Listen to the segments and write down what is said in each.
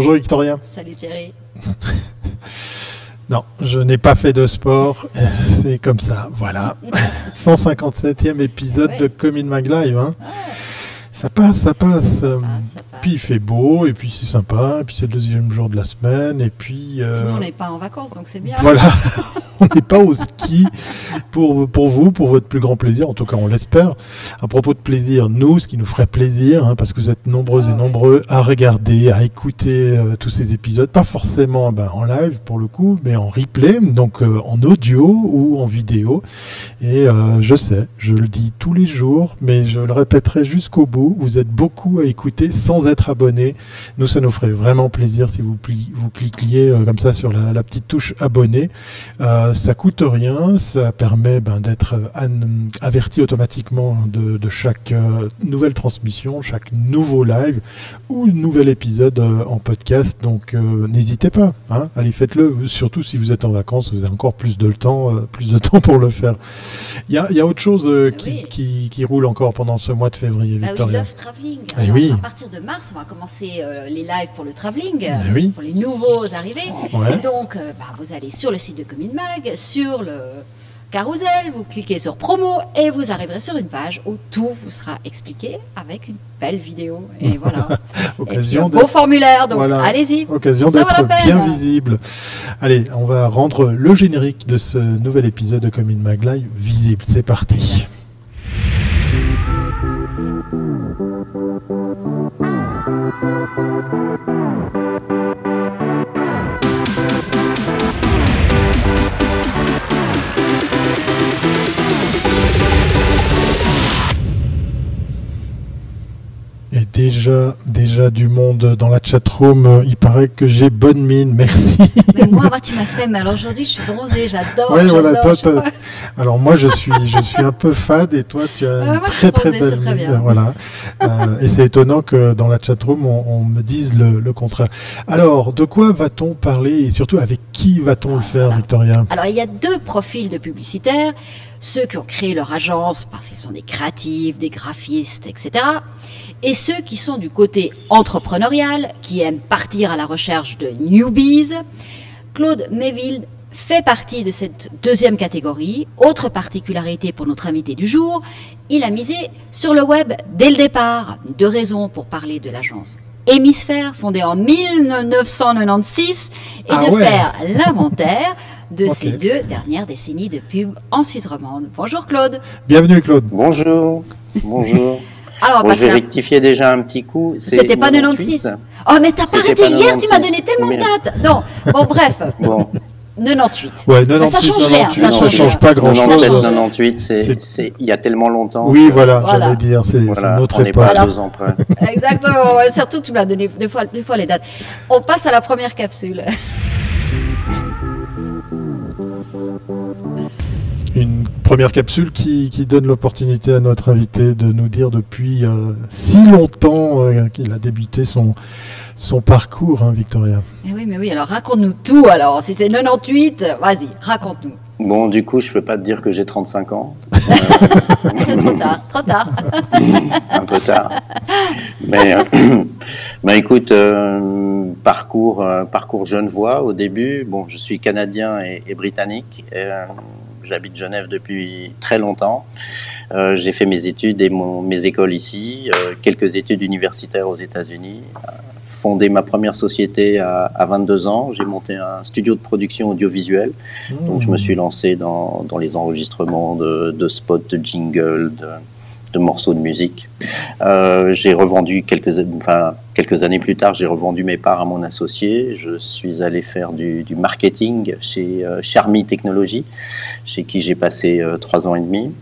Bonjour Victoria. Salut Thierry. non, je n'ai pas fait de sport. C'est comme ça. Voilà. 157e épisode de Comin Mag Live. Hein. Ça passe, ça passe. Ah, ça passe. Puis il fait beau, et puis c'est sympa, et puis c'est le deuxième jour de la semaine, et puis... euh, on n'est pas en vacances, donc c'est bien. Voilà, on n'est pas au ski pour, pour vous, pour votre plus grand plaisir, en tout cas on l'espère. À propos de plaisir, nous, ce qui nous ferait plaisir, hein, parce que vous êtes nombreuses Ah et ouais. nombreux à regarder, à écouter euh, tous ces épisodes, pas forcément ben, en live pour le coup, mais en replay, donc euh, en audio ou en vidéo. Et euh, je sais, je le dis tous les jours, mais je le répéterai jusqu'au bout, vous êtes beaucoup à écouter sans être abonné. Nous, ça nous ferait vraiment plaisir si vous, cliquiez euh, comme ça sur la, la petite touche abonné. Euh, ça coûte rien, ça permet ben, d'être euh, averti automatiquement de, de chaque euh, nouvelle transmission, chaque nouveau live ou nouvel épisode en podcast. Donc n'hésitez pas, hein, allez faites-le. Surtout si vous êtes en vacances, vous avez encore plus de temps, plus de temps pour le faire. Il y a, il y a autre chose euh, qui, Oui. qui, qui roule encore pendant ce mois de février, oui, Victoria. Love Traveling. Eh Alors, oui. À partir de mars, on va commencer euh, les lives pour le traveling, euh, Eh oui. pour les nouveaux arrivés. Ouais. Donc, euh, bah, vous allez sur le site de Commune Mag, sur le carousel, vous cliquez sur promo et vous arriverez sur une page où tout vous sera expliqué avec une belle vidéo. Et voilà. et puis Occasion un beau formulaire, donc Voilà. allez-y. Occasion d'être bien visible. Allez, on va rendre le générique de ce nouvel épisode de Commune Mag Live visible. C'est parti. Thank you. Et déjà, déjà du monde dans la chatroom. Il paraît que j'ai bonne mine. Merci. Mais moi, tu m'as fait, mais alors aujourd'hui, je suis bronzée, j'adore. Ouais, voilà, toi. Alors moi, je suis, je suis un peu fade et toi, tu as une moi, très très posée, belle mine. Voilà. Euh, et c'est étonnant que dans la chatroom, on, on me dise le, le contraire. Alors, de quoi va-t-on parler et surtout avec qui va-t-on le faire, Voilà. Victoria? Alors, il y a deux profils de publicitaires. Ceux qui ont créé leur agence parce qu'ils sont des créatifs, des graphistes, etc. Et ceux qui sont du côté entrepreneurial, qui aiment partir à la recherche de newbies. Claude Méville fait partie de cette deuxième catégorie. Autre particularité pour notre invité du jour, il a misé sur le web dès le départ. Deux raisons pour parler de l'agence Hémisphère, fondée en 1996, et Ah de ouais. faire l'inventaire de Ok. ces deux dernières décennies de pub en Suisse romande. Bonjour Claude. Bienvenue, Claude. Bonjour, bonjour. Alors, on Bon, à- rectifier déjà un petit coup. C'était pas 98. 96. Oh, mais t'as pas arrêté pas hier, tu m'as 96. donné tellement de dates. Non, bon, bref, Bon, 98. Ouais, Mais ça 98, change rien, 98, ça ça change change rien. pas grand-chose. 97, change. 98, c'est, il y a tellement longtemps. Oui, que- voilà, Voilà. j'allais dire, c'est Voilà, notre on n'est époque. pas à Alors- deux ans près. Exactement, surtout que tu m'as donné deux fois, deux fois les dates. On passe à la première capsule. première capsule qui, qui donne l'opportunité à notre invité de nous dire depuis euh, si longtemps euh, qu'il a débuté son, son parcours, hein, Victoria. Mais oui, mais oui, alors raconte-nous tout alors. Si c'est 98, vas-y, raconte-nous. Bon, du coup, je peux pas te dire que j'ai 35 ans. trop tard, trop tard. un peu tard. Mais euh, bah, écoute, euh, parcours, euh, parcours Genevois au début. Bon, je suis canadien et, et britannique. Euh, J'habite Genève depuis très longtemps. Euh, J'ai fait mes études et mon, mes écoles ici, euh, quelques études universitaires aux États-Unis. Fondé ma première société à, à 22 ans. J'ai monté un studio de production audiovisuelle. Donc je me suis lancé dans, dans les enregistrements de, de spots, de jingles, de, de morceaux de musique. Euh, j'ai revendu quelques, enfin, quelques années plus tard, j'ai revendu mes parts à mon associé. Je suis allé faire du, marketing chez euh, Charmy Technologies, chez qui j'ai passé euh, trois ans et demi.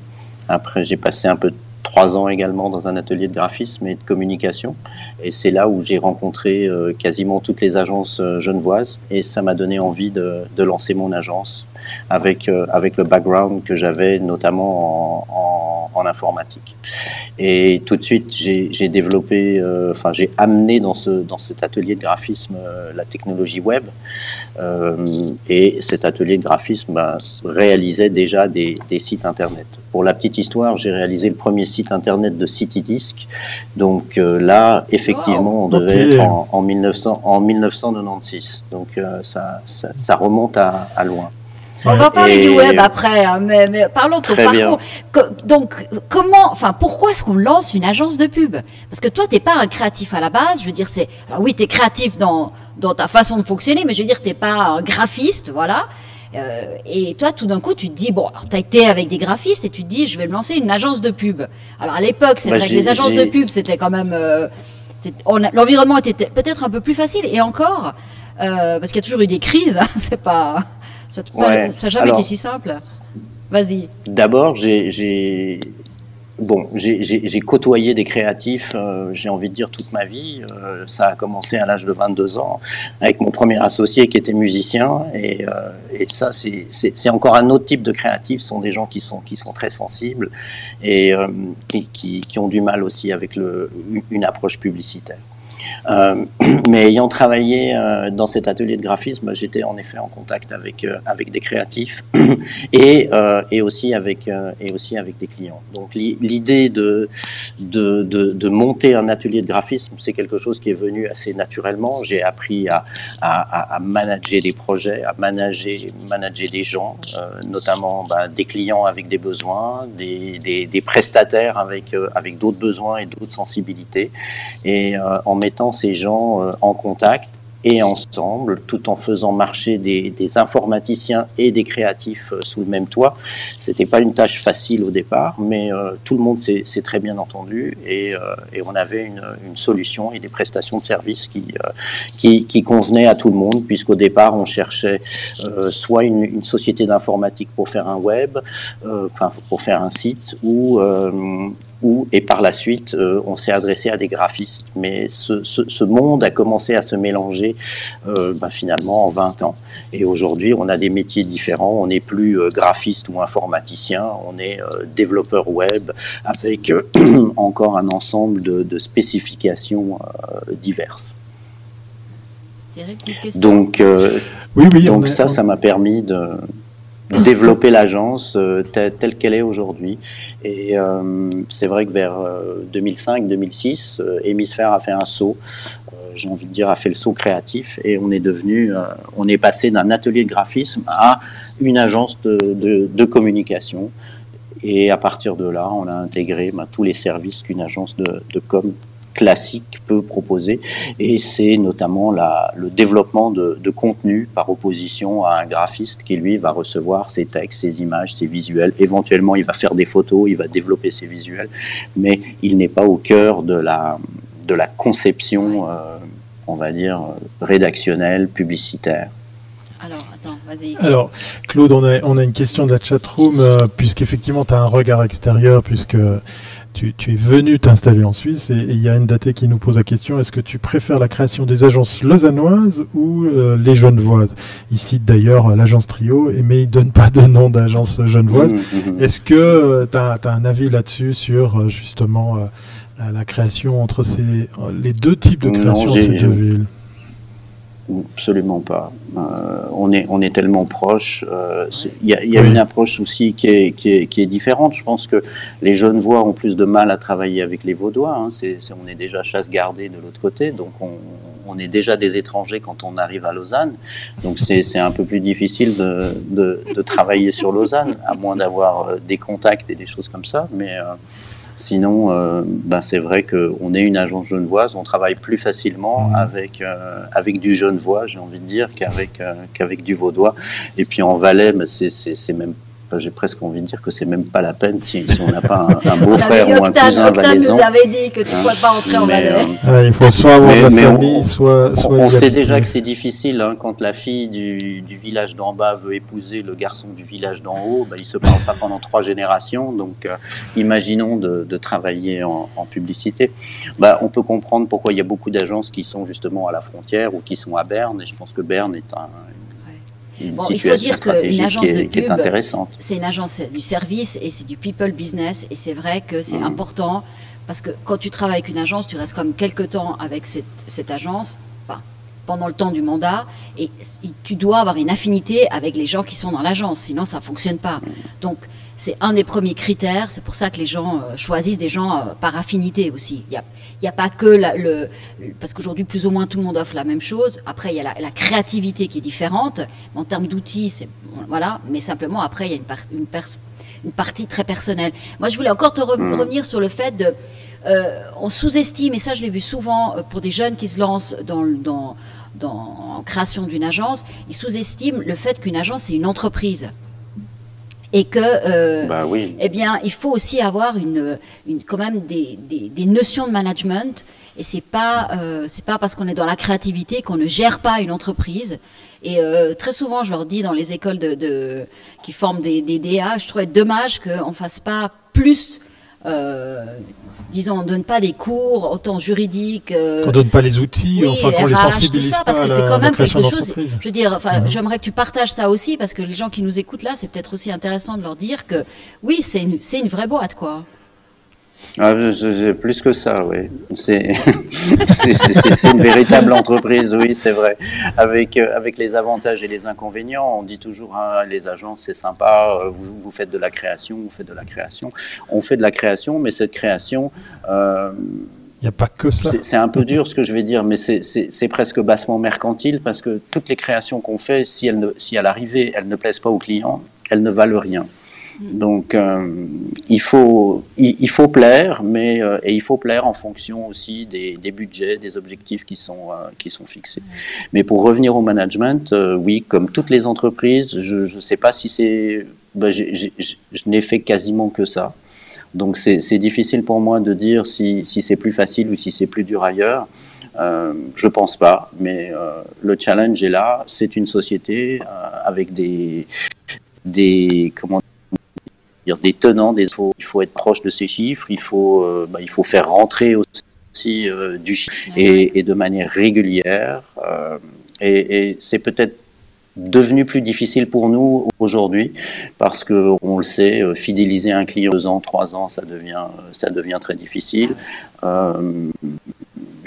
Après, j'ai passé un peu trois ans également dans un atelier de graphisme et de communication. Et c'est là où j'ai rencontré euh, quasiment toutes les agences euh, genevoises. Et ça m'a donné envie de lancer mon agence avec, avec le background que j'avais notamment en, en, informatique. Et tout de suite, j'ai développé, enfin j'ai amené dans, ce, dans cet atelier de graphisme la technologie web. et cet atelier de graphisme ben, réalisait déjà des, des sites internet. Pour la petite histoire, j'ai réalisé le premier site internet de CityDisk. Donc euh, là, effectivement, on devait être en, en, 1900, en 1996. Donc euh, ça, ça, ça, remonte à, à loin. On va parler Et... du web après, hein, mais, mais, parlons de ton Très parcours. Donc, comment, enfin, pourquoi est-ce qu'on lance une agence de pub? Parce que toi, t'es pas un créatif à la base. Je veux dire, c'est, alors oui, t'es créatif dans dans ta façon de fonctionner, mais je veux dire, t'es pas un graphiste, voilà. Euh, et toi, tout d'un coup, tu te dis, bon, alors as été avec des graphistes et tu te dis, je vais me lancer une agence de pub. Alors à l'époque, c'est bah, vrai que les agences de pub, c'était quand même... Euh, L'environnement était peut-être un peu plus facile, et encore, euh, parce qu'il y a toujours eu des crises, c'est pas... Ça n'a ouais. jamais alors, été si simple. Vas-y. D'abord, j'ai Bon, j'ai côtoyé des créatifs, euh, j'ai envie de dire, toute ma vie. Euh, ça a commencé à l'âge de 22 ans avec mon premier associé qui était musicien. Et, euh, et ça, c'est encore un autre type de créatifs. Ce sont des gens qui sont, qui sont très sensibles et qui, qui, qui, ont du mal aussi avec le, une approche publicitaire. Euh, mais ayant travaillé euh, dans cet atelier de graphisme, j'étais en effet en contact avec, euh, avec des créatifs et, et, aussi avec, et aussi avec des clients. Donc l'idée de, de, de, monter un atelier de graphisme, c'est quelque chose qui est venu assez naturellement. J'ai appris à, à, manager des projets, à manager, manager des gens, notamment bah, des clients avec des besoins, des, des, prestataires avec, avec d'autres besoins et d'autres sensibilités. Et mettant ces gens euh, en contact et ensemble, tout en faisant marcher des, informaticiens et des créatifs euh, sous le même toit. C'était pas une tâche facile au départ, mais euh, tout le monde s'est très bien entendu et, on avait une, solution et des prestations de services qui, qui, convenaient à tout le monde, puisqu'au départ on cherchait soit une, une société d'informatique pour faire un web, enfin pour faire un site, ou ou, et par la suite, euh, on s'est adressé à des graphistes. Mais ce, ce, ce, monde a commencé à se mélanger euh, ben, finalement en 20 ans. Et aujourd'hui, on a des métiers différents. On n'est plus euh, graphiste ou informaticien, on est euh, développeur web avec euh, encore un ensemble de, de spécifications euh, diverses. Donc, oui, oui, donc ça, on... ça m'a permis de développer l'agence euh, telle, qu'elle est aujourd'hui. Et euh, c'est vrai que vers 2005-2006, euh, Hémisphère a fait un saut, j'ai envie de dire, a fait le saut créatif, et on est devenu, on est passé d'un atelier de graphisme à une agence de, de, de communication. Et à partir de là, on a intégré bah, tous les services qu'une agence de, de com classique peut proposer. Et c'est notamment la, le développement de, de, contenu par opposition à un graphiste qui, lui, va recevoir ses textes, ses images, ses visuels. Éventuellement, il va faire des photos, il va développer ses visuels, mais il n'est pas au cœur de la, de la conception, euh, on va dire, rédactionnelle, publicitaire. Alors, attends, vas-y. Alors, Claude, on a, on a une question de la chatroom, euh, puisqu'effectivement, tu as un regard extérieur, puisque tu, tu es venu t'installer en Suisse et il y a une datée qui nous pose la question est-ce que tu préfères la création des agences lausannoises ou euh, les genevoises? Il cite d'ailleurs l'agence Trio, mais il donne pas de nom d'agence genevoise. Mmh, mmh. Est-ce que euh, tu as, as, un avis là-dessus sur euh, justement euh, la, la, création entre ces, les deux types de création non, de ces deux villes? Absolument pas. Euh, on, est, on est tellement proche. Il euh, y a, y a oui. une approche aussi qui est, qui, est, qui est, différente. Je pense que les jeunes voix ont plus de mal à travailler avec les Vaudois. Hein. C est, c est, on est déjà chasse gardée de l'autre côté, donc on, on, est déjà des étrangers quand on arrive à Lausanne. Donc c'est un peu plus difficile de, de, de, travailler sur Lausanne, à moins d'avoir euh, des contacts et des choses comme ça. Mais euh, Sinon, euh, ben c'est vrai qu'on est une agence genevoise, on travaille plus facilement mmh. avec, euh, avec du genevois, j'ai envie de dire, qu'avec euh, qu'avec du vaudois. Et puis en Valais, ben c'est même j'ai presque envie de dire que c'est même pas la peine si, si on n'a pas un, un beau-frère ou un cousin valaisan. nous avait dit que tu ne hein, pas entrer en Valais. Euh, ouais, il faut soit avoir mais, de la famille, on, soit, soit On, on sait déjà que c'est difficile hein, quand la fille du, du village d'en bas veut épouser le garçon du village d'en haut. Bah, ils se parlent pas pendant trois générations. Donc, euh, imaginons de, de, travailler en, en publicité. Bah, on peut comprendre pourquoi il y a beaucoup d'agences qui sont justement à la frontière ou qui sont à Berne. Et je pense que Berne est un, une Bon, il faut dire qu'une stratégique agence qui est, de qui est pub, intéressante. c'est une agence du service et c'est du people business et c'est vrai que c'est Mhm. important parce que quand tu travailles avec une agence, tu restes comme quelques temps avec cette, cette agence, pendant le temps du mandat et tu dois avoir une affinité avec les gens qui sont dans l'agence, sinon ça fonctionne pas. Donc c'est un des premiers critères, c'est pour ça que les gens euh, choisissent des gens euh, par affinité aussi. Il y a, y a pas que la- le, parce qu'aujourd'hui plus ou moins tout le monde offre la même chose. Après il y a la, la créativité qui est différente. En termes d'outils, c'est voilà, mais simplement après il y a une, par- une, pers- une partie très personnelle. Moi je voulais encore te re- Mm. revenir sur le fait de euh, on sous-estime, et ça je l'ai vu souvent pour des jeunes qui se lancent dans, dans en création d'une agence, ils sous-estiment le fait qu'une agence c'est une entreprise et que euh, Bah oui. eh bien, il faut aussi avoir une, une quand même des, des, des notions de management. Et c'est pas euh, c'est pas parce qu'on est dans la créativité qu'on ne gère pas une entreprise. Et euh, très souvent, je leur dis dans les écoles de, de qui forment des, des DA, je trouvais dommage qu'on fasse pas plus. Euh, disons, on donne pas des cours autant juridiques. euh, Qu'on donne pas les outils, oui, enfin qu'on les sensibilise tout ça, pas parce que c'est quand même quelque chose. Je veux dire, enfin, Mhm. j'aimerais que tu partages ça aussi, parce que les gens qui nous écoutent là, c'est peut-être aussi intéressant de leur dire que oui, c'est une, c'est une vraie boîte, quoi. Ah, plus que ça, oui. C'est une véritable entreprise, oui, c'est vrai. Avec, euh, avec les avantages et les inconvénients, on dit toujours, ah, les agences, c'est sympa, euh, vous, vous faites de la création, vous faites de la création. On fait de la création, mais cette création, euh, Il n'y a pas que ça. c'est un peu dur ce que je vais dire, mais c'est presque bassement mercantile parce que toutes les créations qu'on fait, si, elles ne, si à l'arrivée elles ne plaisent pas aux clients, elles ne valent rien. Donc euh, il, faut, il, il faut plaire, mais euh, et il faut plaire en fonction aussi des, des budgets, des objectifs qui sont, euh, qui sont fixés. Mais pour revenir au management, oui, comme toutes les entreprises, je ne sais pas si c'est... ben, je n'ai fait quasiment que ça. Donc c'est difficile pour moi de dire si, si c'est plus facile ou si c'est plus dur ailleurs. Euh, je pense pas, mais le challenge est là. C'est une société avec des, des comment dire, des tenants, des il faut, il faut être proche de ces chiffres. Il faut, euh, bah, il faut faire rentrer aussi euh, du chiffre et, et de manière régulière. euh, et et c'est peut-être devenu plus difficile pour nous aujourd'hui parce que on le sait, fidéliser un client deux ans, trois ans, ça devient, ça devient très difficile. Euh,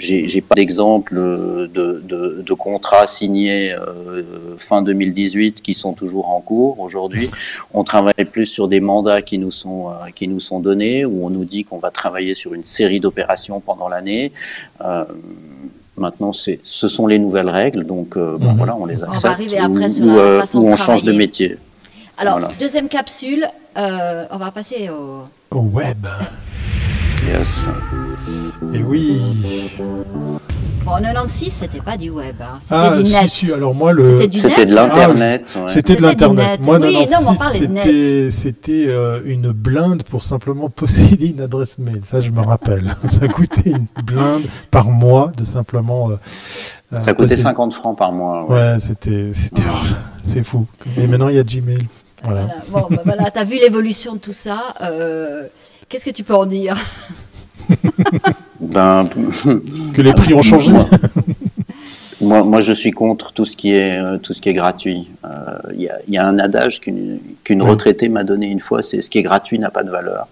j'ai pas d'exemple de, de, de contrats signés euh, fin 2018 qui sont toujours en cours aujourd'hui. On travaille plus sur des mandats qui nous sont euh, qui nous sont donnés où on nous dit qu'on va travailler sur une série d'opérations pendant l'année. Euh, Maintenant, c'est, ce sont les nouvelles règles, donc euh, bon, Mhm. voilà, on les va accepte. arriver après ou, sur ou, la euh, façon ou de on change de métier. Alors, Voilà. deuxième capsule, euh, on va passer au. Au web. Yes. Et oui. Bon, en 96, c'était pas du web, hein, c'était Ah, du si, net. si, alors moi, le. C'était du C'était net. de l'internet. ouais. C'était de l'internet. net. Moi, Oui, non, mais on 96, parlait de net. c'était c'était euh, une blinde pour simplement posséder une adresse mail. Ça, je me rappelle. Ça coûtait une blinde par mois de simplement. euh, euh, Ça coûtait posséder- 50 francs par mois. ouais. Ouais, c'était c'était c'est fou. Et maintenant, il y a Gmail. Voilà. Voilà. Bon, bah, voilà, t'as vu l'évolution de tout ça. euh, Qu'est-ce que tu peux en dire? Ben, Que les prix ont changé. Moi, moi, moi, je suis contre tout ce qui est, euh, tout ce qui est gratuit. Euh, Il y, a, il y a un adage qu'une Oui. retraitée m'a donné une fois, c'est ce qui est gratuit n'a pas de valeur.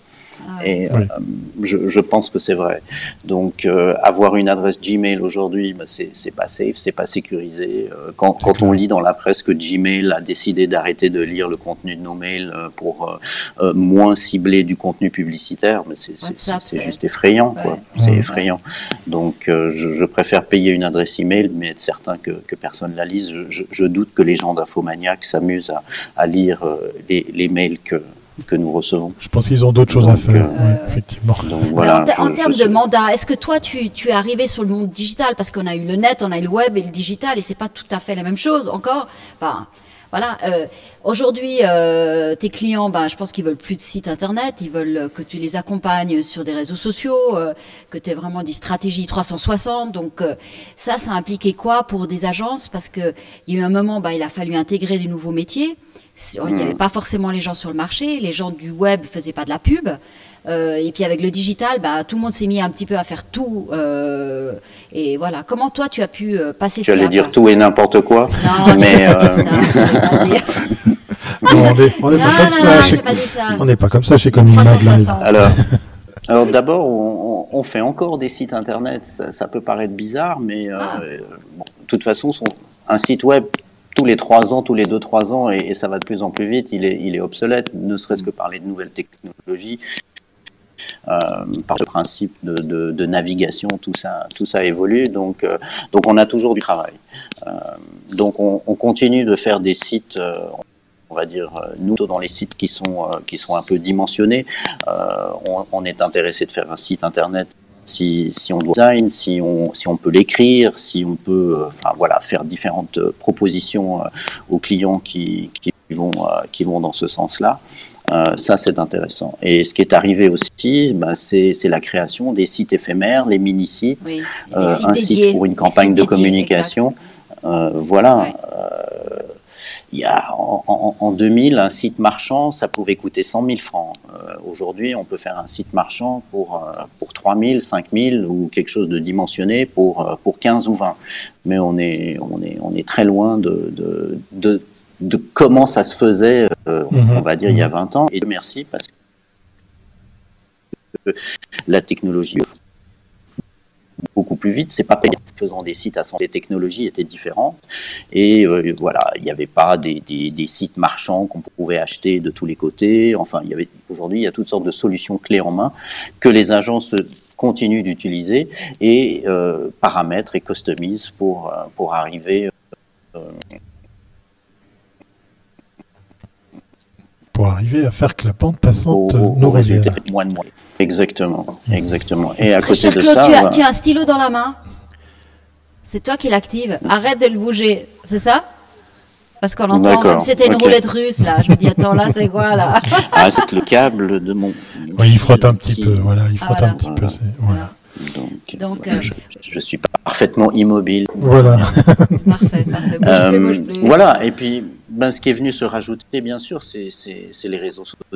Ah. Et Oui. euh, je, je pense que c'est vrai. Donc, euh, avoir une adresse Gmail aujourd'hui, bah, c'est c'est pas safe, c'est pas sécurisé. Euh, quand quand on lit dans la presse que Gmail a décidé d'arrêter de lire le contenu de nos mails euh, pour euh, euh, moins cibler du contenu publicitaire, mais c'est c'est- WhatsApp, c'est c'est- juste effrayant, quoi. Ouais. C'est Ouais. effrayant. Donc, euh, je, je préfère payer une adresse email, mais être certain que, que personne la lise. Je, je- je doute que les gens d'Infomaniac s'amusent à, à lire euh, les, les mails que, que nous recevons. Je pense qu'ils ont d'autres choses à faire. euh, ouais, effectivement. Donc Mais voilà. en, termes de mandat, est-ce que toi, tu, tu es arrivé sur le monde digital? Parce qu'on a eu le net, on a eu le web et le digital, et c'est pas tout à fait la même chose encore. Enfin, voilà. euh, Aujourd'hui, euh, tes clients, ben, je pense qu'ils veulent plus de site internet, ils veulent que tu les accompagnes sur des réseaux sociaux, euh, que tu aies vraiment des stratégies 360. Donc euh, ça, ça a impliqué quoi pour des agences? Parce que il y a eu un moment, ben, il a fallu intégrer des nouveaux métiers. Il n'y avait pas forcément les gens sur le marché, les gens du web faisaient pas de la pub. Euh, et puis avec le digital, bah, tout le monde s'est mis un petit peu à faire tout. Euh, et voilà. Comment toi, tu as pu euh, passer ce Tu allais dire tout et n'importe quoi. Non, mais on n'est pas, comme ça. Chez... On n'est pas comme ça chez Alors, alors d'abord, on, fait encore des sites internet. Ça, peut paraître bizarre, mais ah. bon, de toute façon, un site web tous les trois ans, tous les deux, trois ans, et, ça va de plus en plus vite, il est, il est obsolète, ne serait-ce que parler de nouvelles technologies. Euh, par le principe de, de, navigation, tout ça, tout ça évolue. Donc, euh, donc on a toujours du travail. Euh, donc on, continue de faire des sites on va dire, nous, dans les sites qui sont, qui sont un peu dimensionnés, on, on, est intéressé de faire un site internet si, si on doit design, si on, si on peut l'écrire, si on peut euh, enfin, voilà, faire différentes euh, propositions euh, aux clients qui, qui vont, qui vont dans ce sens-là. ça, c'est intéressant. Et ce qui est arrivé aussi, bah, c'est la création des sites éphémères, les mini-sites, un site pour une campagne de communication. voilà il y a, en, 2000, un site marchand, ça pouvait coûter 100 000 francs. Euh, aujourd'hui, on peut faire un site marchand pour, euh, pour 3 000, 5 000 ou quelque chose de dimensionné pour, euh, pour 15 ou 20. Mais on est, on est, on est très loin de, de, de, comment ça se faisait, mhm. on va dire, il y a 20 ans. Et merci parce que la technologie beaucoup plus vite. C'est pas faisant des sites à son les technologies étaient différentes et euh, voilà, il n'y avait pas des, sites marchands qu'on pouvait acheter de tous les côtés. Enfin, il y avait aujourd'hui il y a toutes sortes de solutions clés en main que les agences continuent d'utiliser et euh, paramètrent et customisent pour euh, pour arriver pour arriver à faire que la pente passante nous revienne. Moins de moins. Exactement, exactement. Et à côté de ça, tu as, tu as un stylo dans la main. C'est toi qui l'active. Arrête de le bouger, c'est ça? Parce qu'on entend comme c'était une roulette russe là. Je me dis attends là c'est quoi là? Ah c'est le câble de mon. Oui il frotte un petit peu voilà il frotte un petit peu voilà. Donc, euh, je, suis parfaitement immobile. Voilà. parfait, parfait. Euh, voilà, et puis ben, ce qui est venu se rajouter, bien sûr, c'est les réseaux sociaux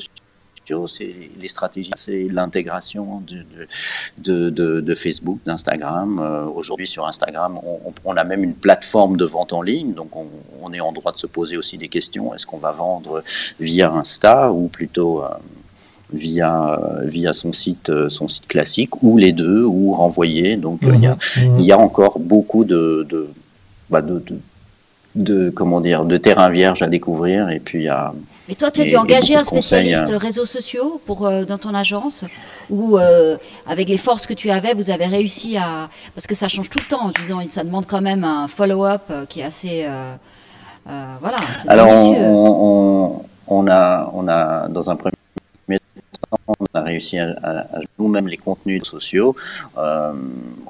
c'est les stratégies, c'est l'intégration de, de, de, Facebook, d'Instagram. Euh, aujourd'hui, sur Instagram, on, a même une plateforme de vente en ligne, donc on, est en droit de se poser aussi des questions. Est-ce qu'on va vendre via Insta ou plutôt via, via son, site, son site classique, ou les deux, ou renvoyer. Donc il, y a, mhm. il y a encore beaucoup de, de, bah, de, de, comment dire, de terrain vierge à découvrir. Et puis, a, mais toi, tu as dû engager un spécialiste hein. réseaux sociaux pour, euh, dans ton agence ou euh, avec les forces que tu avais, vous avez réussi à... Parce que ça change tout le temps, disons, ça demande quand même un follow-up euh, qui est assez... voilà, Alors, on, on, a, on a, dans un premier on a réussi à, nous-mêmes les contenus sociaux. Euh,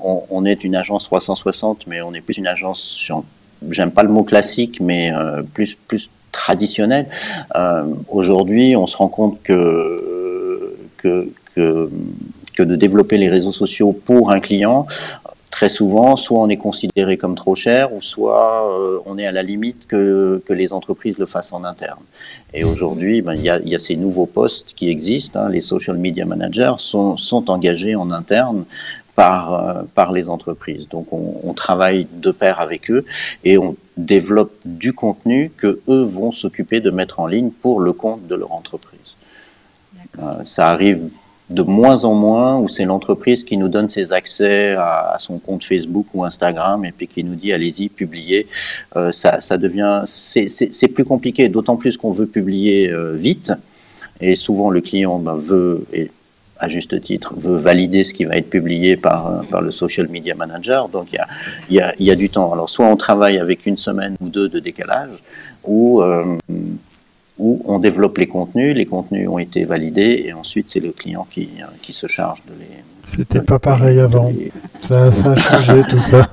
on, est une agence 360, mais on est plus une agence, j'aime pas le mot classique, mais euh, plus, plus traditionnelle. Euh, aujourd'hui, on se rend compte que, que, que, de développer les réseaux sociaux pour un client, très souvent, soit on est considéré comme trop cher, ou soit euh, on est à la limite que, que, les entreprises le fassent en interne. Et aujourd'hui, ben, il y, a, y, a, ces nouveaux postes qui existent. Hein. les social media managers sont, sont engagés en interne par, euh, par les entreprises. Donc on, on, travaille de pair avec eux et on développe du contenu que eux vont s'occuper de mettre en ligne pour le compte de leur entreprise. Euh, ça arrive de moins en moins où c'est l'entreprise qui nous donne ses accès à, son compte Facebook ou Instagram et puis qui nous dit allez-y, publiez. Euh, ça, ça, devient, c'est plus compliqué, d'autant plus qu'on veut publier euh, vite et souvent le client ben, veut, et à juste titre, veut valider ce qui va être publié par, euh, par le social media manager. Donc il y a, y, a, y a, du temps. Alors soit on travaille avec une semaine ou deux de décalage ou où on développe les contenus, les contenus ont été validés et ensuite c'est le client qui, euh, qui, se charge de les. C'était pas pareil avant. Ça, ça, a changé tout ça.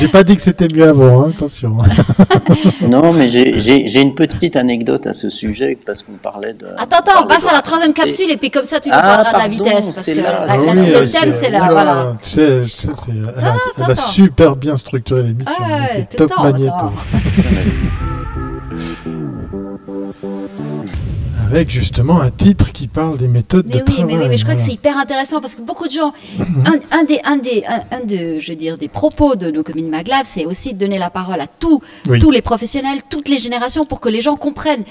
J'ai pas dit que c'était mieux avant, hein, attention. non, mais j'ai une petite anecdote à ce sujet parce qu'on parlait de. Attends, attends, on passe à la troisième capsule et puis comme ça tu nous ah, parleras de la vitesse parce que le thème c'est là, voilà. C'est, elle, a, super bien structuré l'émission. c'est top magnéto. avec justement un titre qui parle des méthodes Mais de oui, travail. mais, oui, mais je crois que c'est hyper intéressant parce que beaucoup de gens, un, un des, un des, un, un de, je veux dire, des propos de nos communes Maglav, c'est aussi de donner la parole à tous, Oui. tous les professionnels, toutes les générations, pour que les gens comprennent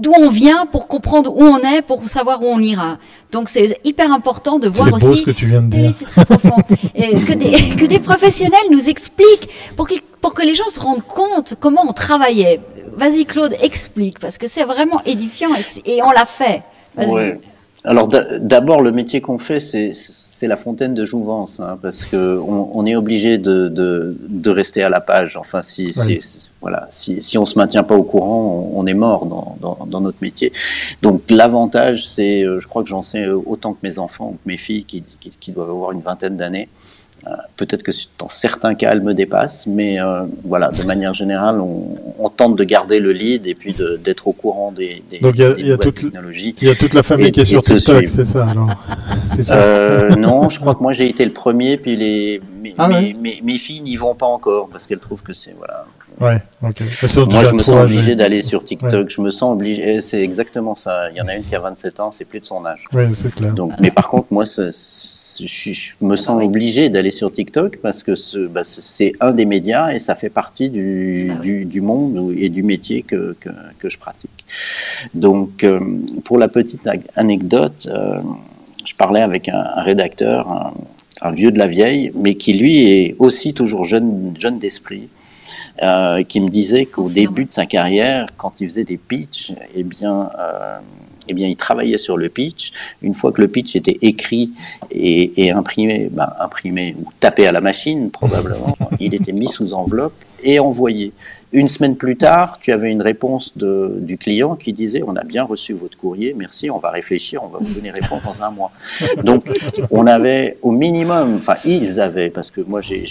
d'où on vient, pour comprendre où on est, pour savoir où on ira. Donc c'est hyper important de voir C'est beau aussi. ce que tu viens de Eh, dire. c'est très profond. Et que, des, que des professionnels nous expliquent pour que, pour que les gens se rendent compte comment on travaillait. Vas-y Claude, explique, parce que c'est vraiment édifiant et, on l'a fait. Ouais. Alors d'a- d'abord, le métier qu'on fait, c'est la fontaine de jouvence, hein, parce que on, on est obligé de, de, de rester à la page. Enfin, si, si- Oui. si- voilà, si, si on se maintient pas au courant, on, on est mort dans, dans, dans notre métier. Donc l'avantage, c'est, euh, je crois que j'en sais euh, autant que mes enfants ou que mes filles qui, qui, qui doivent avoir une vingtaine d'années. Euh, Peut-être que dans certains cas, elles me dépassent, mais euh, voilà, de manière générale, on, on tente de garder le lead et puis d'être au courant des, des, Donc, il y a- des il y a nouvelles toute- technologies. Il y a toute la famille Et- qui est sur TikTok, c'est ça alors C'est ça. Euh, non, je crois que moi j'ai été le premier, puis les, mes, Ah ouais. mes, mes- filles n'y vont pas encore parce qu'elles trouvent que c'est voilà. Ouais, ok. Moi je me sens obligé d'aller sur TikTok, je me sens obligé, c'est exactement ça. Il y en a une qui a 27 ans, c'est plus de son âge. Ouais, c'est clair. Donc, mais par contre, moi, je, je me sens Ah oui. obligé d'aller sur TikTok parce que bah, c'est- un des médias et ça fait partie du, Ah oui. du, du monde et du métier que, que, que je pratique. Donc, euh, pour la petite anecdote, euh, je parlais avec un, un rédacteur, un, un vieux de la vieille, mais qui lui est aussi toujours jeune, jeune d'esprit. euh, qui me disait qu'au début de sa carrière, quand il faisait des pitchs, eh bien, eh bien, il travaillait sur le pitch. Une fois que le pitch était écrit et, et imprimé, ben, imprimé ou tapé à la machine probablement, il était mis sous enveloppe et envoyé. Une semaine plus tard, tu avais une réponse de, du client qui disait On a bien reçu votre courrier, merci, on va réfléchir, on va vous donner réponse dans un mois. Donc, on avait au minimum, enfin, ils avaient, parce que moi j'ai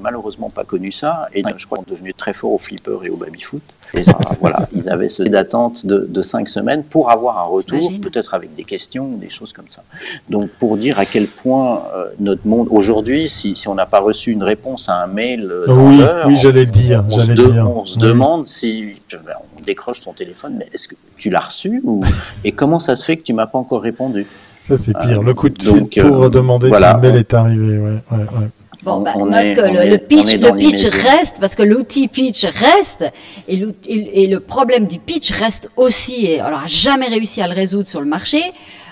malheureusement pas connu ça, et je crois qu'ils sont devenus très forts au flipper et au baby-foot. Et ça, voilà, ils avaient ce délai d'attente de, de cinq semaines pour avoir un retour, peut-être avec des questions ou des choses comme ça. Donc, pour dire à quel point euh, notre monde, aujourd'hui, si, si on n'a pas reçu une réponse à un mail euh, dans Oui, oui, j'allais dire, On, se, j'allais de- le dire. on se Oui. demande si ben, on décroche son téléphone, mais est-ce que tu l'as reçu ou, et comment ça se fait que tu m'as pas encore répondu? Ça, c'est pire. Euh, Le coup de donc, fil pour euh, demander voilà. si le mail est arrivé. Ouais, ouais, ouais. Bon, On- bah, on note est- que le, est- le pitch, le pitch reste parce que l'outil pitch reste et, et le problème du pitch reste aussi. Et on n'a jamais réussi à le résoudre sur le marché.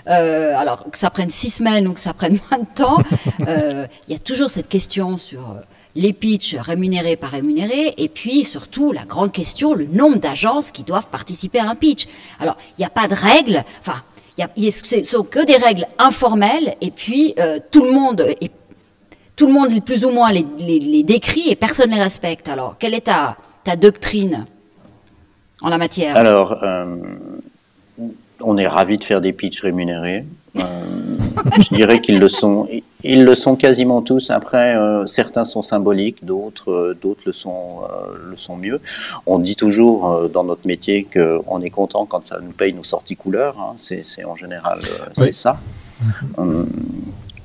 Euh, alors que ça prenne six semaines ou que ça prenne moins de temps, euh, il y a toujours cette question sur euh, les pitchs rémunérés par rémunérés et puis surtout la grande question le nombre d'agences qui doivent participer à un pitch. Alors il n'y a pas de règles. Enfin. Il y a- il y a- Ce sont que des règles informelles et puis euh, tout le monde est tout le monde plus ou moins les, les- les décrit et personne ne les respecte. Alors, quelle est ta, ta doctrine en la matière? Alors, euh, on est ravi de faire des pitchs rémunérés. Euh, je dirais qu'ils le sont. Ils le sont quasiment tous. Après, euh, certains sont symboliques, d'autres, euh, d'autres le sont, euh, le sont mieux. On dit toujours euh, dans notre métier qu'on est content quand ça nous paye nos sorties couleurs. hein. C'est, c'est en général, euh, c'est Oui. ça. Hum,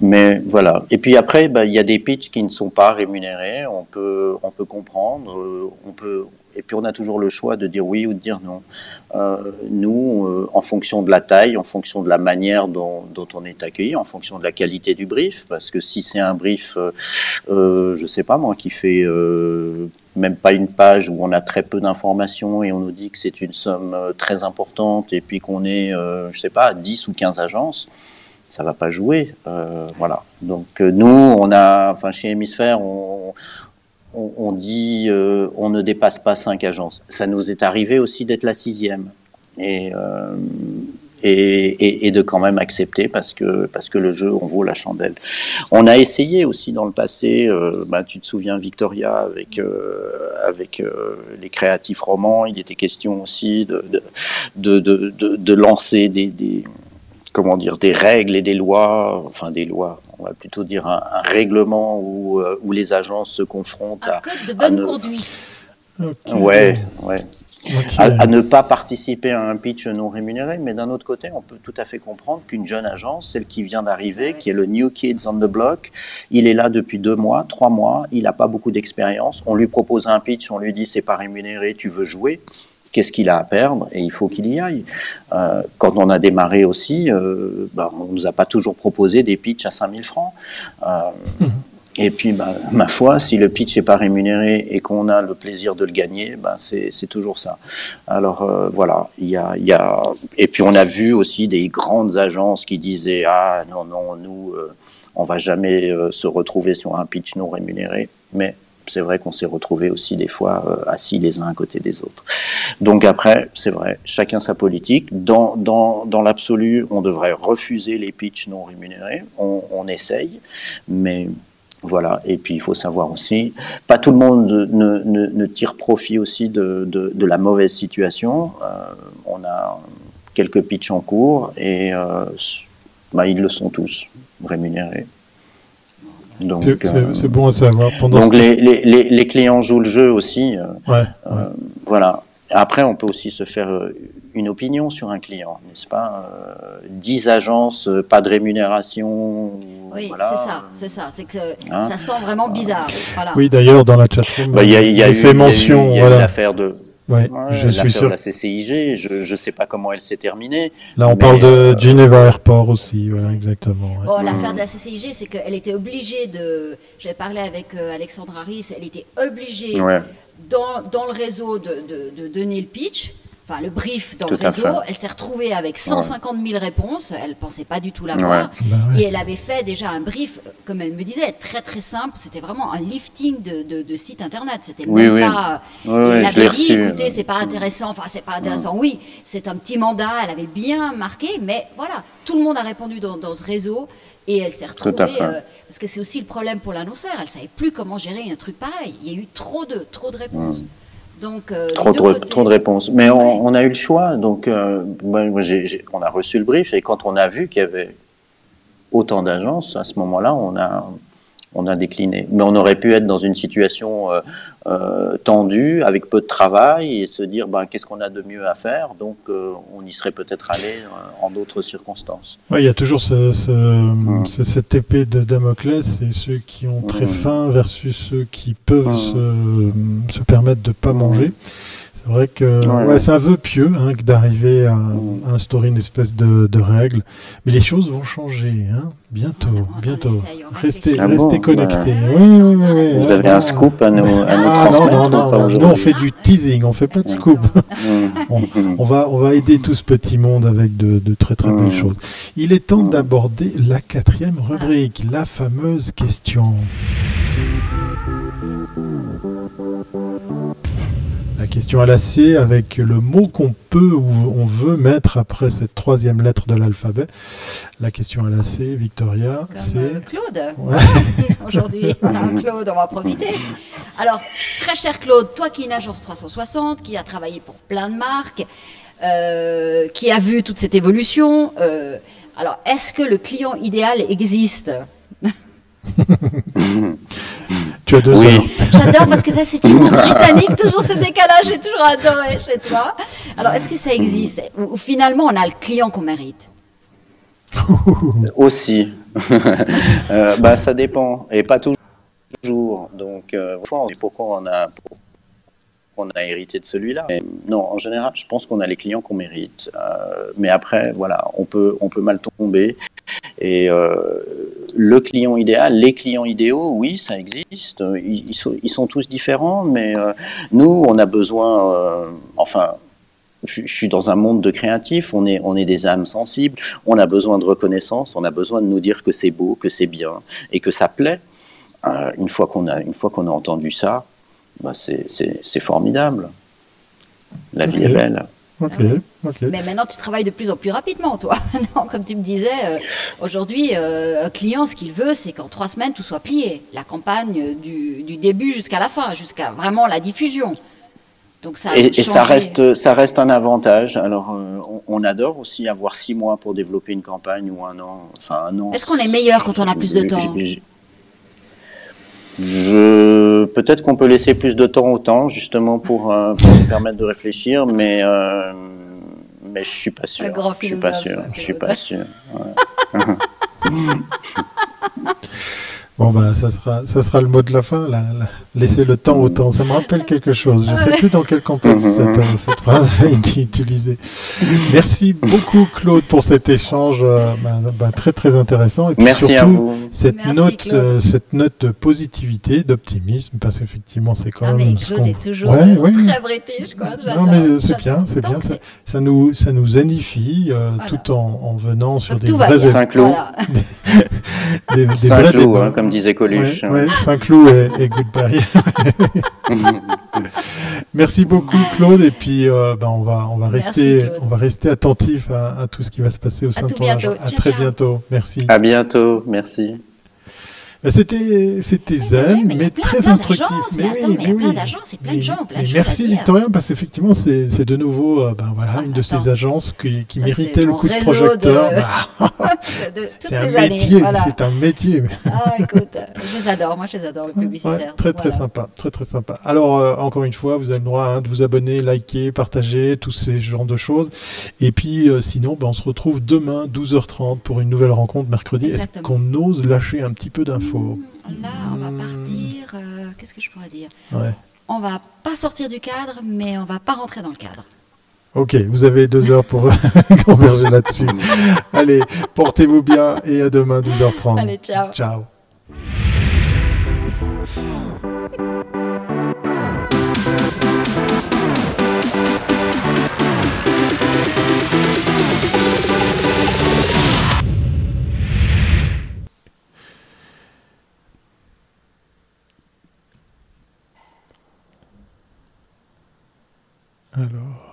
mais voilà. Et puis après, bah, il y a des pitchs qui ne sont pas rémunérés. On peut, on peut comprendre. euh, on peut. Et puis on a toujours le choix de dire oui ou de dire non. Euh, nous, euh, en fonction de la taille, en fonction de la manière dont, dont on est accueilli, en fonction de la qualité du brief, parce que si c'est un brief, euh, euh, je sais pas moi, qui fait euh, même pas une page où on a très peu d'informations et on nous dit que c'est une somme très importante et puis qu'on est, je sais pas, à 10 ou 15 agences, ça va pas jouer. Euh, voilà. Donc euh, nous, on a, enfin chez Hémisphère, on, on, dit euh, on ne dépasse pas cinq agences. Ça nous est arrivé aussi d'être la sixième. Et, euh, et, et, de quand même accepter parce que, parce que le jeu, on vaut la chandelle. On a essayé aussi dans le passé, bah, tu te souviens Victoria avec, avec les créatifs romans, il était question aussi de, de, de, de, de, lancer des, comment dire, des règles et des lois, enfin des lois, on va plutôt dire un, un règlement où, euh, où les agences se confrontent Un à, code de bonne ne- conduite. Ouais, ouais, à, à ne pas participer à un pitch non rémunéré, mais d'un autre côté, on peut tout à fait comprendre qu'une jeune agence, celle qui vient d'arriver, qui est le New Kids on the Block, il est là depuis deux mois, trois mois, il n'a pas beaucoup d'expérience, on lui propose un pitch, on lui dit c'est pas rémunéré, tu veux jouer, qu'est-ce qu'il a à perdre et il faut qu'il y aille. Euh, quand on a démarré aussi, euh, bah, on nous a pas toujours proposé des pitchs à 5000 francs. Euh, et puis, bah, ma foi, si le pitch n'est pas rémunéré et qu'on a le plaisir de le gagner, bah, c'est toujours ça. Alors euh, voilà, il y a, y a, et puis on a vu aussi des grandes agences qui disaient ah non non nous euh, on va jamais euh, se retrouver sur un pitch non rémunéré, mais c'est vrai qu'on s'est retrouvé aussi des fois euh, assis les uns à côté des autres. Donc après, c'est vrai, chacun sa politique. Dans, dans, dans l'absolu, on devrait refuser les pitchs non rémunérés. On, essaye, mais voilà. Et puis il faut savoir aussi, pas tout le monde ne, tire profit aussi de, de, de la mauvaise situation. Euh, on a quelques pitchs en cours et euh, bah, ils le sont tous rémunérés. Donc, c'est, bon à savoir. Pendant donc les, les, les, les, clients jouent le jeu aussi. Euh, ouais, euh, ouais. Voilà. Après, on peut aussi se faire une opinion sur un client, n'est-ce pas euh, 10 agences, pas de rémunération. Oui, voilà. c'est ça, c'est ça. C'est que hein ça sent vraiment bizarre. Voilà. Oui, d'ailleurs, dans la chatroom, bah, il y a, y a eu, fait mention. Il y a eu, voilà. l'affaire de. Ouais, je suis sûr. de la CCIG, je ne sais pas comment elle s'est terminée. Là, on parle de euh, Geneva Airport aussi, voilà, exactement. Ouais. Bon, l'affaire de la CCIG, c'est qu'elle était obligée de. J'avais parlé avec euh, Alexandre Harris, elle était obligée, ouais. dans, dans le réseau, de, de, de donner le pitch enfin le brief dans Tout le réseau. Elle s'est retrouvée avec 150 000 réponses. Elle pensait pas du tout l'avoir. Ouais. Bah ouais. Et elle avait fait déjà un brief, comme elle me disait, très très simple. C'était vraiment un lifting de, de, de site internet. C'était Oui, même oui. pas. Oui, et oui, elle avait dit, reçu. écoutez, c'est pas intéressant. Enfin, c'est pas intéressant. Oui, c'est un petit mandat. Elle avait bien marqué, mais voilà, tout le monde a répondu dans, dans ce réseau. Et elle s'est retrouvée, euh, parce que c'est aussi le problème pour l'annonceur, elle savait plus comment gérer un truc pareil. Il y a eu trop de, trop de réponses. Donc, euh, Trop, de réponses. Mais on, Ouais. on a eu le choix. Donc, euh, moi, on a reçu le brief et quand on a vu qu'il y avait autant d'agences, à ce moment-là, on a, on a décliné. Mais on aurait pu être dans une situation euh, euh, tendue, avec peu de travail, et se dire ben, qu'est-ce qu'on a de mieux à faire? Donc, euh, on y serait peut-être allé euh, en d'autres circonstances. Ouais, il y a toujours ce, ce, ce- cette épée de Damoclès et ceux qui ont très Mm. faim versus ceux qui peuvent Mm. se, se permettre de pas manger. C'est vrai que Ouais, c'est un vœu pieux hein, que d'arriver à, Mm. à instaurer une espèce de, de règle. Mais les choses vont changer hein, bientôt, On- on bientôt. on Restez. Ah restez bon connectés. Ouais. Oui, oui, oui, oui. Vous Ah, avez un non. scoop à nous, à nous Ah, non, transmettre non, non, non. Nous, on fait du teasing, on fait pas de scoop. Mm. On va, on va aider tout ce petit monde avec de, de très très belles Mm. choses. Il est temps Mm. d'aborder la quatrième rubrique, la fameuse question. Question à la C avec le mot qu'on peut ou on veut mettre après cette troisième lettre de l'alphabet. La question à la C, Victoria, Comme euh, c'est... Claude. Ouais. Aujourd'hui, Claude, on va en profiter. Alors, très cher Claude, toi qui es une agence 360, qui a travaillé pour plein de marques, euh, qui a vu toute cette évolution, euh, alors est-ce que le client idéal existe? Tu as deux Oui. heures. J'adore parce que c'est une britannique, toujours ce décalage, j'ai toujours adoré chez toi. Alors, est-ce que ça existe ou, ou finalement, on a le client qu'on mérite Aussi. Euh, bah, ça dépend. Et pas toujours. Donc, euh, pourquoi on a, pourquoi on a hérité de celui-là Non, en général, je pense qu'on a les clients qu'on mérite. Euh, mais après, voilà, on peut, on peut mal tomber. Et euh, le client idéal, les clients idéaux, oui, ça existe. Ils, sont, tous différents, mais euh, nous, on a besoin, enfin, je, suis dans un monde de créatifs, on est, on est des âmes sensibles, on a besoin de reconnaissance, on a besoin de nous dire que c'est beau, que c'est bien et que ça plaît. Une fois qu'on a, une fois qu'on a entendu ça, bah c'est, formidable. La vie est belle. Ok, Ah oui. ok. Mais maintenant, tu travailles de plus en plus rapidement, toi. non, comme tu me disais, euh, aujourd'hui, euh, un client, ce qu'il veut, c'est qu'en trois semaines, tout soit plié. La campagne du, du début jusqu'à la fin, jusqu'à vraiment la diffusion. Donc ça a Et, et ça reste, ça reste un avantage. Alors, euh, on, on adore aussi avoir six mois pour développer une campagne ou un an. Enfin, un an. Est-ce qu'on est meilleur quand on a plus de temps Je- peut-être qu'on peut laisser plus de temps au temps, justement pour, euh, pour nous permettre de réfléchir, mais euh, mais je suis pas sûr. Je suis pas sûr. Je suis pas sûr. ouais. Bon ben ça sera ça sera le mot de la fin. Là, Laisser le temps au temps. Ça me rappelle quelque chose. Je ne sais plus dans quel contexte cette, euh, cette phrase a été utilisée. Merci beaucoup Claude pour cet échange euh, ben, ben, très très intéressant. Et puis Merci surtout, à vous. Cette note euh, cette note de positivité, d'optimisme, parce qu'effectivement c'est quand ah, même. Mais Claude est toujours ouais, ouais. très british quoi. Non mais c'est bien, c'est bien. Ça, ça, nous ça nous zanifie tout en, en venant sur des vrais Saint-Cloud. des, des Saint-Cloud, hein, comme disait Coluche. Ouais, Saint-Cloud et, et Goodbye. Merci beaucoup Claude et puis euh, ben, on va on va rester on va rester attentif à, à, tout ce qui va se passer au sein de ton agent. À très bientôt. Merci. À bientôt. Merci. C'était c'était zen, mais, mais très instructif. Mais, oui, mais, oui. plein de gens, plein de Merci Victorien, parce qu'effectivement c'est de nouveau euh, ben voilà une de ces agences qui, qui méritait le coup de projecteur. Bah, c'est un, métier, c'est un métier. Ah écoute, je les adore, moi je les adore le publicitaire. Ouais, très très sympa, très très sympa. Alors euh, encore une fois, vous avez le droit hein, de vous abonner, liker, partager, tous ces genres de choses. Et puis euh, sinon, ben, on se retrouve demain 12h30 pour une nouvelle rencontre mercredi. Est-ce qu'on ose lâcher un petit peu d'infos? Là, on va partir. Euh, qu'est-ce que je pourrais dire? Ouais. On va pas sortir du cadre, mais on va pas rentrer dans le cadre. Ok, vous avez deux heures pour converger là-dessus. Allez, portez-vous bien et à demain 12h30. Allez, ciao. Ciao. Alors.